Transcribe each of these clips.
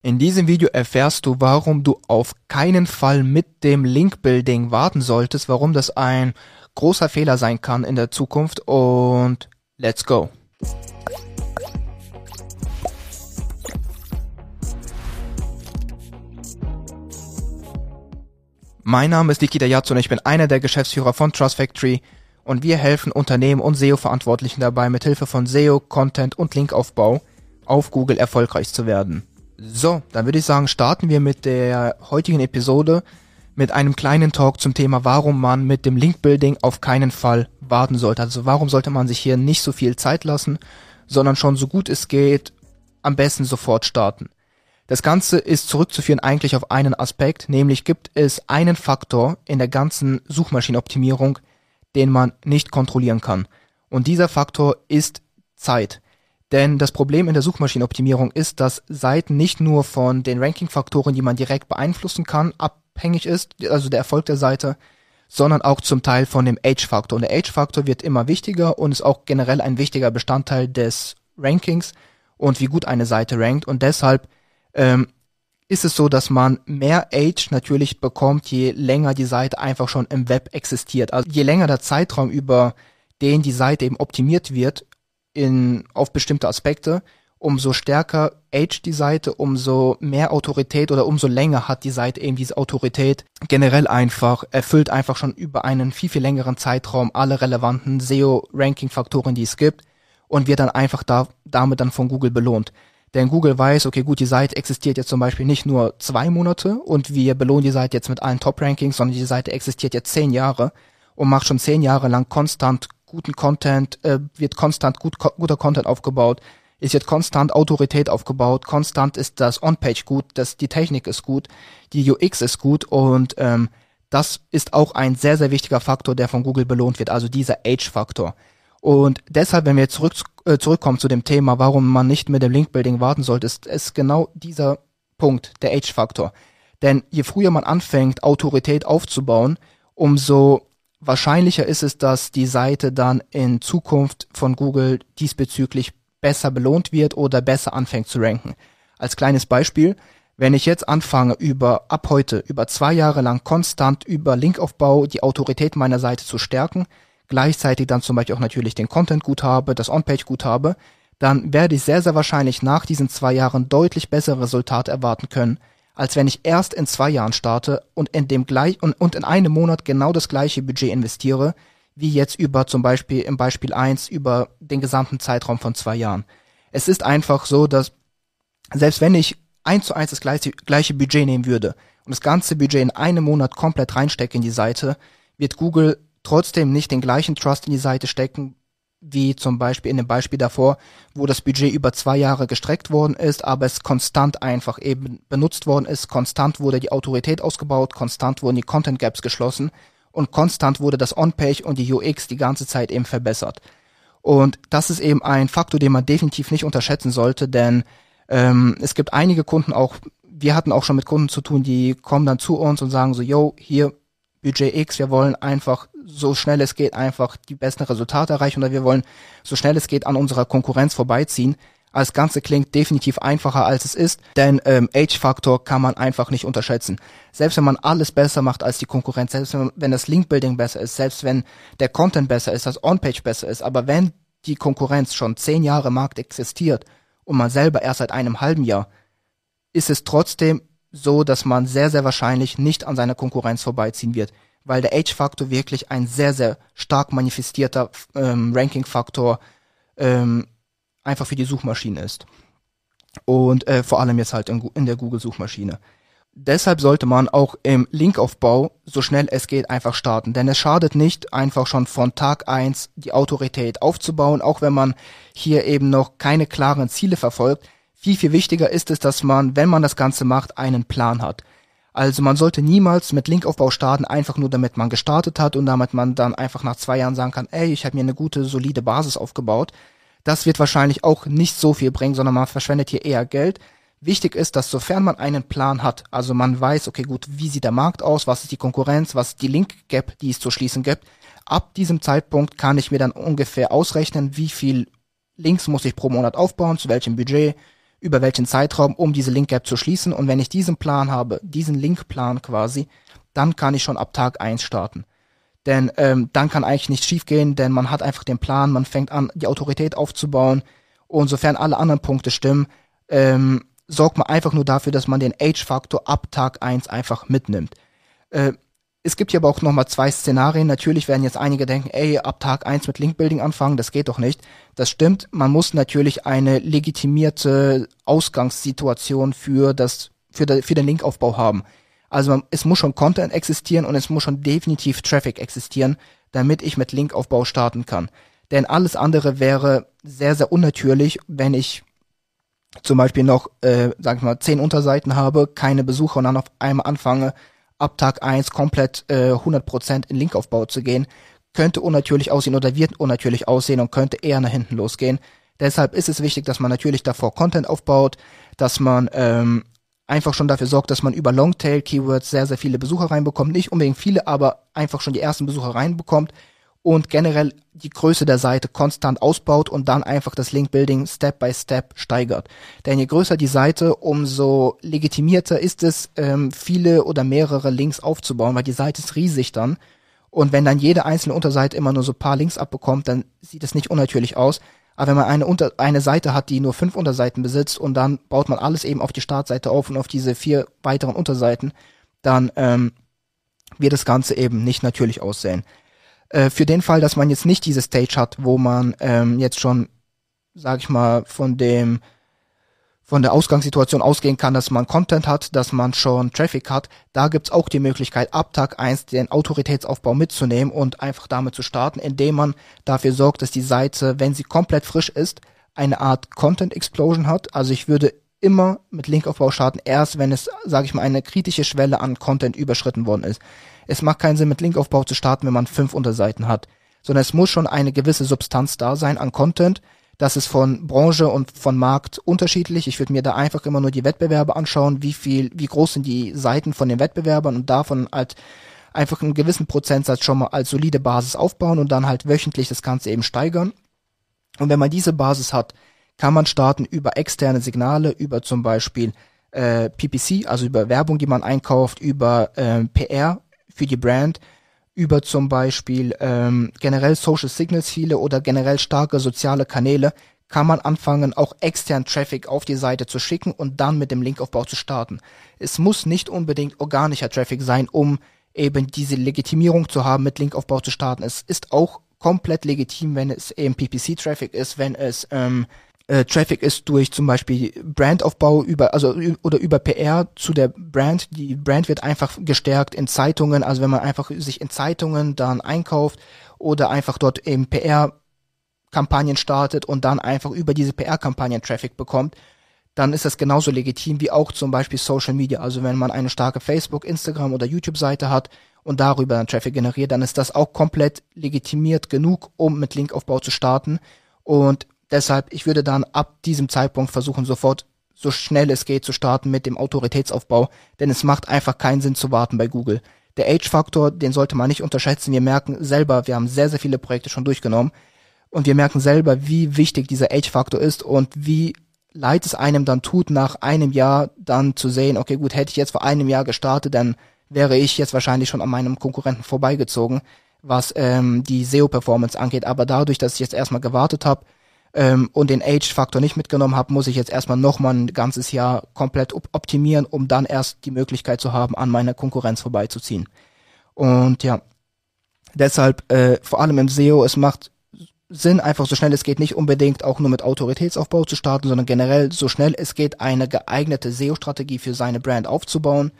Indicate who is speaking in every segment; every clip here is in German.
Speaker 1: In diesem Video erfährst du, warum du auf keinen Fall mit dem Link-Building warten solltest, warum das ein großer Fehler sein kann in der Zukunft und let's go. Mein Name ist Nikita Yatsu und ich bin einer der Geschäftsführer von Trust Factory und wir helfen Unternehmen und SEO-Verantwortlichen dabei, mit Hilfe von SEO, Content und Linkaufbau auf Google erfolgreich zu werden. So, dann würde ich sagen, starten wir mit der heutigen Episode mit einem kleinen Talk zum Thema, warum man mit dem Link-Building auf keinen Fall warten sollte. Also warum sollte man sich hier nicht so viel Zeit lassen, sondern schon so gut es geht, am besten sofort starten. Das Ganze ist zurückzuführen eigentlich auf einen Aspekt, nämlich gibt es einen Faktor in der ganzen Suchmaschinenoptimierung, den man nicht kontrollieren kann. Und dieser Faktor ist Zeit. Denn das Problem in der Suchmaschinenoptimierung ist, dass Seiten nicht nur von den Ranking-Faktoren, die man direkt beeinflussen kann, abhängig ist, also der Erfolg der Seite, sondern auch zum Teil von dem Age-Faktor. Und der Age-Faktor wird immer wichtiger und ist auch generell ein wichtiger Bestandteil des Rankings und wie gut eine Seite rankt. Und deshalb ähm, ist es so, dass man mehr Age natürlich bekommt, je länger die Seite einfach schon im Web existiert. Also je länger der Zeitraum, über den die Seite eben optimiert wird, in, auf bestimmte Aspekte, umso stärker aged die Seite, umso mehr Autorität oder umso länger hat die Seite eben diese Autorität. Generell einfach, erfüllt einfach schon über einen viel, viel längeren Zeitraum alle relevanten SEO-Ranking-Faktoren, die es gibt und wird dann einfach da, damit dann von Google belohnt. Denn Google weiß, okay, gut, die Seite existiert jetzt zum Beispiel nicht nur zwei Monate und wir belohnen die Seite jetzt mit allen Top-Rankings, sondern die Seite existiert jetzt zehn Jahre und macht schon zehn Jahre lang konstant guten Content, äh, wird konstant gut, guter Content aufgebaut, es wird konstant Autorität aufgebaut, konstant ist das On-Page gut, das, die Technik ist gut, die UX ist gut und ähm, das ist auch ein sehr, sehr wichtiger Faktor, der von Google belohnt wird, also dieser Age-Faktor. Und deshalb, wenn wir jetzt zurück, äh, zurückkommen zu dem Thema, warum man nicht mit dem Link-Building warten sollte, ist, ist genau dieser Punkt, der Age-Faktor. Denn je früher man anfängt, Autorität aufzubauen, umso wahrscheinlicher ist es, dass die Seite dann in Zukunft von Google diesbezüglich besser belohnt wird oder besser anfängt zu ranken. Als kleines Beispiel, wenn ich jetzt anfange, über ab heute, über zwei Jahre lang konstant über Linkaufbau die Autorität meiner Seite zu stärken, gleichzeitig dann zum Beispiel auch natürlich den Content gut habe, das On-Page gut habe, dann werde ich sehr, sehr wahrscheinlich nach diesen zwei Jahren deutlich bessere Resultate erwarten können, als wenn ich erst in zwei Jahren starte und in dem gleich und, und in einem Monat genau das gleiche Budget investiere, wie jetzt über zum Beispiel im Beispiel eins über den gesamten Zeitraum von zwei Jahren. Es ist einfach so, dass selbst wenn ich eins zu eins das gleiche, gleiche Budget nehmen würde und das ganze Budget in einem Monat komplett reinstecke in die Seite, wird Google trotzdem nicht den gleichen Trust in die Seite stecken, wie zum Beispiel in dem Beispiel davor, wo das Budget über zwei Jahre gestreckt worden ist, aber es konstant einfach eben benutzt worden ist, konstant wurde die Autorität ausgebaut, konstant wurden die Content Gaps geschlossen und konstant wurde das On-Page und die UX die ganze Zeit eben verbessert. Und das ist eben ein Faktor, den man definitiv nicht unterschätzen sollte, denn ähm, es gibt einige Kunden auch, wir hatten auch schon mit Kunden zu tun, die kommen dann zu uns und sagen so, yo, hier Budget X, wir wollen einfach so schnell es geht einfach die besten Resultate erreichen oder wir wollen so schnell es geht an unserer Konkurrenz vorbeiziehen. Das Ganze klingt definitiv einfacher als es ist, denn ähm, Age-Faktor kann man einfach nicht unterschätzen. Selbst wenn man alles besser macht als die Konkurrenz, selbst wenn, wenn das Link-Building besser ist, selbst wenn der Content besser ist, das On-Page besser ist, aber wenn die Konkurrenz schon zehn Jahre im Markt existiert und man selber erst seit einem halben Jahr, ist es trotzdem so, dass man sehr, sehr wahrscheinlich nicht an seiner Konkurrenz vorbeiziehen wird weil der Age-Faktor wirklich ein sehr, sehr stark manifestierter ähm, Ranking-Faktor ähm, einfach für die Suchmaschine ist. Und äh, vor allem jetzt halt in, in der Google-Suchmaschine. Deshalb sollte man auch im Linkaufbau so schnell es geht einfach starten. Denn es schadet nicht, einfach schon von Tag eins die Autorität aufzubauen, auch wenn man hier eben noch keine klaren Ziele verfolgt. Viel, viel wichtiger ist es, dass man, wenn man das Ganze macht, einen Plan hat. Also man sollte niemals mit Linkaufbau starten, einfach nur damit man gestartet hat und damit man dann einfach nach zwei Jahren sagen kann, ey, ich habe mir eine gute, solide Basis aufgebaut. Das wird wahrscheinlich auch nicht so viel bringen, sondern man verschwendet hier eher Geld. Wichtig ist, dass sofern man einen Plan hat, also man weiß, okay, gut, wie sieht der Markt aus, was ist die Konkurrenz, was ist die Link-Gap, die es zu schließen gibt, ab diesem Zeitpunkt kann ich mir dann ungefähr ausrechnen, wie viel Links muss ich pro Monat aufbauen, zu welchem Budget, über welchen Zeitraum, um diese Link Gap zu schließen. Und wenn ich diesen Plan habe, diesen Linkplan quasi, dann kann ich schon ab Tag eins starten. Denn ähm, dann kann eigentlich nichts schiefgehen, denn man hat einfach den Plan, man fängt an, die Autorität aufzubauen. Und sofern alle anderen Punkte stimmen, ähm, sorgt man einfach nur dafür, dass man den Age-Faktor ab Tag eins einfach mitnimmt. Äh, es gibt hier aber auch nochmal zwei Szenarien. Natürlich werden jetzt einige denken, ey, ab Tag eins mit Linkbuilding anfangen, das geht doch nicht. Das stimmt. Man muss natürlich eine legitimierte Ausgangssituation für das, für, de, für den Linkaufbau haben. Also man, es muss schon Content existieren und es muss schon definitiv Traffic existieren, damit ich mit Linkaufbau starten kann. Denn alles andere wäre sehr, sehr unnatürlich, wenn ich zum Beispiel noch, äh, sag ich mal, zehn Unterseiten habe, keine Besucher und dann auf einmal anfange, ab Tag eins komplett äh, 100% in Linkaufbau zu gehen, könnte unnatürlich aussehen oder wird unnatürlich aussehen und könnte eher nach hinten losgehen. Deshalb ist es wichtig, dass man natürlich davor Content aufbaut, dass man ähm, einfach schon dafür sorgt, dass man über Longtail-Keywords sehr, sehr viele Besucher reinbekommt. Nicht unbedingt viele, aber einfach schon die ersten Besucher reinbekommt und generell die Größe der Seite konstant ausbaut und dann einfach das Link-Building Step by Step steigert. Denn je größer die Seite, umso legitimierter ist es, ähm, viele oder mehrere Links aufzubauen, weil die Seite ist riesig dann. Und wenn dann jede einzelne Unterseite immer nur so paar Links abbekommt, dann sieht es nicht unnatürlich aus. Aber wenn man eine, Unter eine Seite hat, die nur fünf Unterseiten besitzt und dann baut man alles eben auf die Startseite auf und auf diese vier weiteren Unterseiten, dann ähm, wird das Ganze eben nicht natürlich aussehen. Äh, für den Fall, dass man jetzt nicht diese Stage hat, wo man ähm, jetzt schon, sag ich mal, von dem von der Ausgangssituation ausgehen kann, dass man Content hat, dass man schon Traffic hat, da gibt's auch die Möglichkeit, ab Tag eins den Autoritätsaufbau mitzunehmen und einfach damit zu starten, indem man dafür sorgt, dass die Seite, wenn sie komplett frisch ist, eine Art Content Explosion hat. Also ich würde immer mit Linkaufbau starten, erst wenn es, sage ich mal, eine kritische Schwelle an Content überschritten worden ist. Es macht keinen Sinn, mit Linkaufbau zu starten, wenn man fünf Unterseiten hat, sondern es muss schon eine gewisse Substanz da sein an Content. Das ist von Branche und von Markt unterschiedlich. Ich würde mir da einfach immer nur die Wettbewerbe anschauen, wie viel, wie groß sind die Seiten von den Wettbewerbern und davon halt einfach einen gewissen Prozentsatz schon mal als solide Basis aufbauen und dann halt wöchentlich das Ganze eben steigern. Und wenn man diese Basis hat, kann man starten über externe Signale, über zum Beispiel äh, PPC, also über Werbung, die man einkauft, über äh, PR, für die Brand über zum Beispiel ähm, generell Social Signals viele oder generell starke soziale Kanäle kann man anfangen, auch extern Traffic auf die Seite zu schicken und dann mit dem Linkaufbau zu starten. Es muss nicht unbedingt organischer Traffic sein, um eben diese Legitimierung zu haben, mit Linkaufbau zu starten. Es ist auch komplett legitim, wenn es eben PPC-Traffic ist, wenn es ähm, äh, Traffic ist durch zum Beispiel Brandaufbau über, also oder über PR zu der Brand. Die Brand wird einfach gestärkt in Zeitungen, also wenn man einfach sich in Zeitungen dann einkauft oder einfach dort eben PR Kampagnen startet und dann einfach über diese PR-Kampagnen Traffic bekommt, dann ist das genauso legitim wie auch zum Beispiel Social Media. Also wenn man eine starke Facebook, Instagram oder YouTube-Seite hat und darüber dann Traffic generiert, dann ist das auch komplett legitimiert genug, um mit Linkaufbau zu starten. Und Deshalb, ich würde dann ab diesem Zeitpunkt versuchen, sofort so schnell es geht zu starten mit dem Autoritätsaufbau, denn es macht einfach keinen Sinn zu warten bei Google. Der Age-Faktor, den sollte man nicht unterschätzen. Wir merken selber, wir haben sehr, sehr viele Projekte schon durchgenommen und wir merken selber, wie wichtig dieser Age-Faktor ist und wie leid es einem dann tut, nach einem Jahr dann zu sehen, okay, gut, hätte ich jetzt vor einem Jahr gestartet, dann wäre ich jetzt wahrscheinlich schon an meinem Konkurrenten vorbeigezogen, was ähm, die SEO-Performance angeht. Aber dadurch, dass ich jetzt erstmal gewartet habe, ähm, und den Age-Faktor nicht mitgenommen habe, muss ich jetzt erstmal nochmal ein ganzes Jahr komplett optimieren, um dann erst die Möglichkeit zu haben, an meiner Konkurrenz vorbeizuziehen. Und ja, deshalb äh, vor allem im SEO, es macht Sinn, einfach so schnell es geht, nicht unbedingt auch nur mit Autoritätsaufbau zu starten, sondern generell so schnell es geht, eine geeignete SEO-Strategie für seine Brand aufzubauen.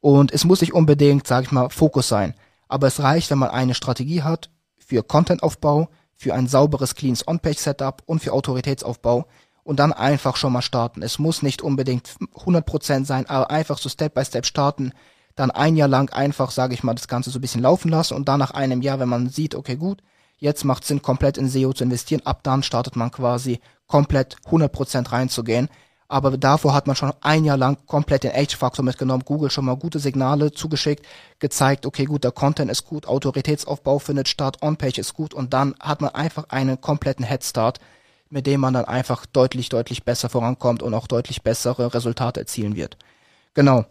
Speaker 1: Und es muss nicht unbedingt, sag ich mal, Fokus sein. Aber es reicht, wenn man eine Strategie hat für Content-Aufbau, für ein sauberes Cleans On-Page-Setup und für Autoritätsaufbau und dann einfach schon mal starten. Es muss nicht unbedingt 100% sein, aber einfach so Step by Step starten, dann ein Jahr lang einfach, sage ich mal, das Ganze so ein bisschen laufen lassen und dann nach einem Jahr, wenn man sieht, okay, gut, jetzt macht Sinn, komplett in SEO zu investieren, ab dann startet man quasi komplett 100% reinzugehen aber davor hat man schon ein Jahr lang komplett den Age-Faktor mitgenommen, Google schon mal gute Signale zugeschickt, gezeigt, okay, gut, der Content ist gut, Autoritätsaufbau findet statt, On-Page ist gut und dann hat man einfach einen kompletten Headstart mit dem man dann einfach deutlich, deutlich besser vorankommt und auch deutlich bessere Resultate erzielen wird. Genau.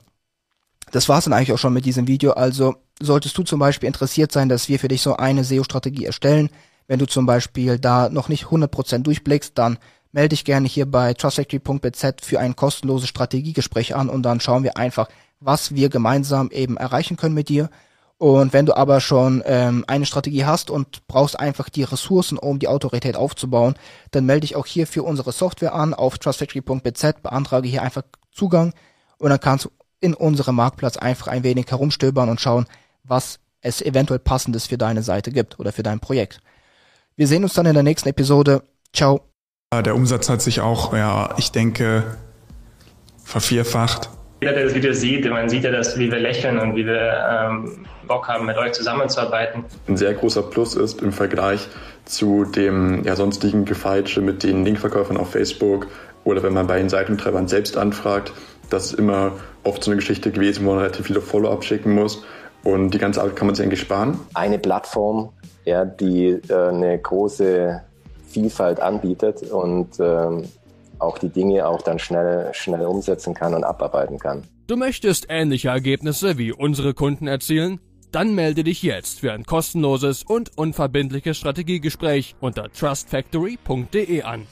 Speaker 1: Das war's dann eigentlich auch schon mit diesem Video. Also solltest du zum Beispiel interessiert sein, dass wir für dich so eine SEO-Strategie erstellen, wenn du zum Beispiel da noch nicht 100% durchblickst, dann melde dich gerne hier bei trustfactory.bz für ein kostenloses Strategiegespräch an und dann schauen wir einfach, was wir gemeinsam eben erreichen können mit dir. Und wenn du aber schon ähm, eine Strategie hast und brauchst einfach die Ressourcen, um die Autorität aufzubauen, dann melde dich auch hier für unsere Software an auf trustfactory.bz, beantrage hier einfach Zugang und dann kannst du in unserem Marktplatz einfach ein wenig herumstöbern und schauen, was es eventuell passendes für deine Seite gibt oder für dein Projekt. Wir sehen uns dann in der nächsten Episode. Ciao.
Speaker 2: Der Umsatz hat sich auch, ja, ich denke, vervierfacht.
Speaker 3: Jeder, der das Video sieht, man sieht ja, dass, wie wir lächeln und wie wir ähm, Bock haben, mit euch zusammenzuarbeiten.
Speaker 4: Ein sehr großer Plus ist im Vergleich zu dem ja, sonstigen Gefeitsche mit den Linkverkäufern auf Facebook oder wenn man bei den Seitentreibern selbst anfragt, das ist immer oft so eine Geschichte gewesen, wo man relativ viele Follow-up schicken muss. Und die ganze Arbeit kann man sich eigentlich sparen.
Speaker 5: Eine Plattform, ja, die äh, eine große Vielfalt anbietet und ähm, auch die Dinge auch dann schnell, schnell umsetzen kann und abarbeiten kann.
Speaker 6: Du möchtest ähnliche Ergebnisse wie unsere Kunden erzielen? Dann melde dich jetzt für ein kostenloses und unverbindliches Strategiegespräch unter trustfactory.de an.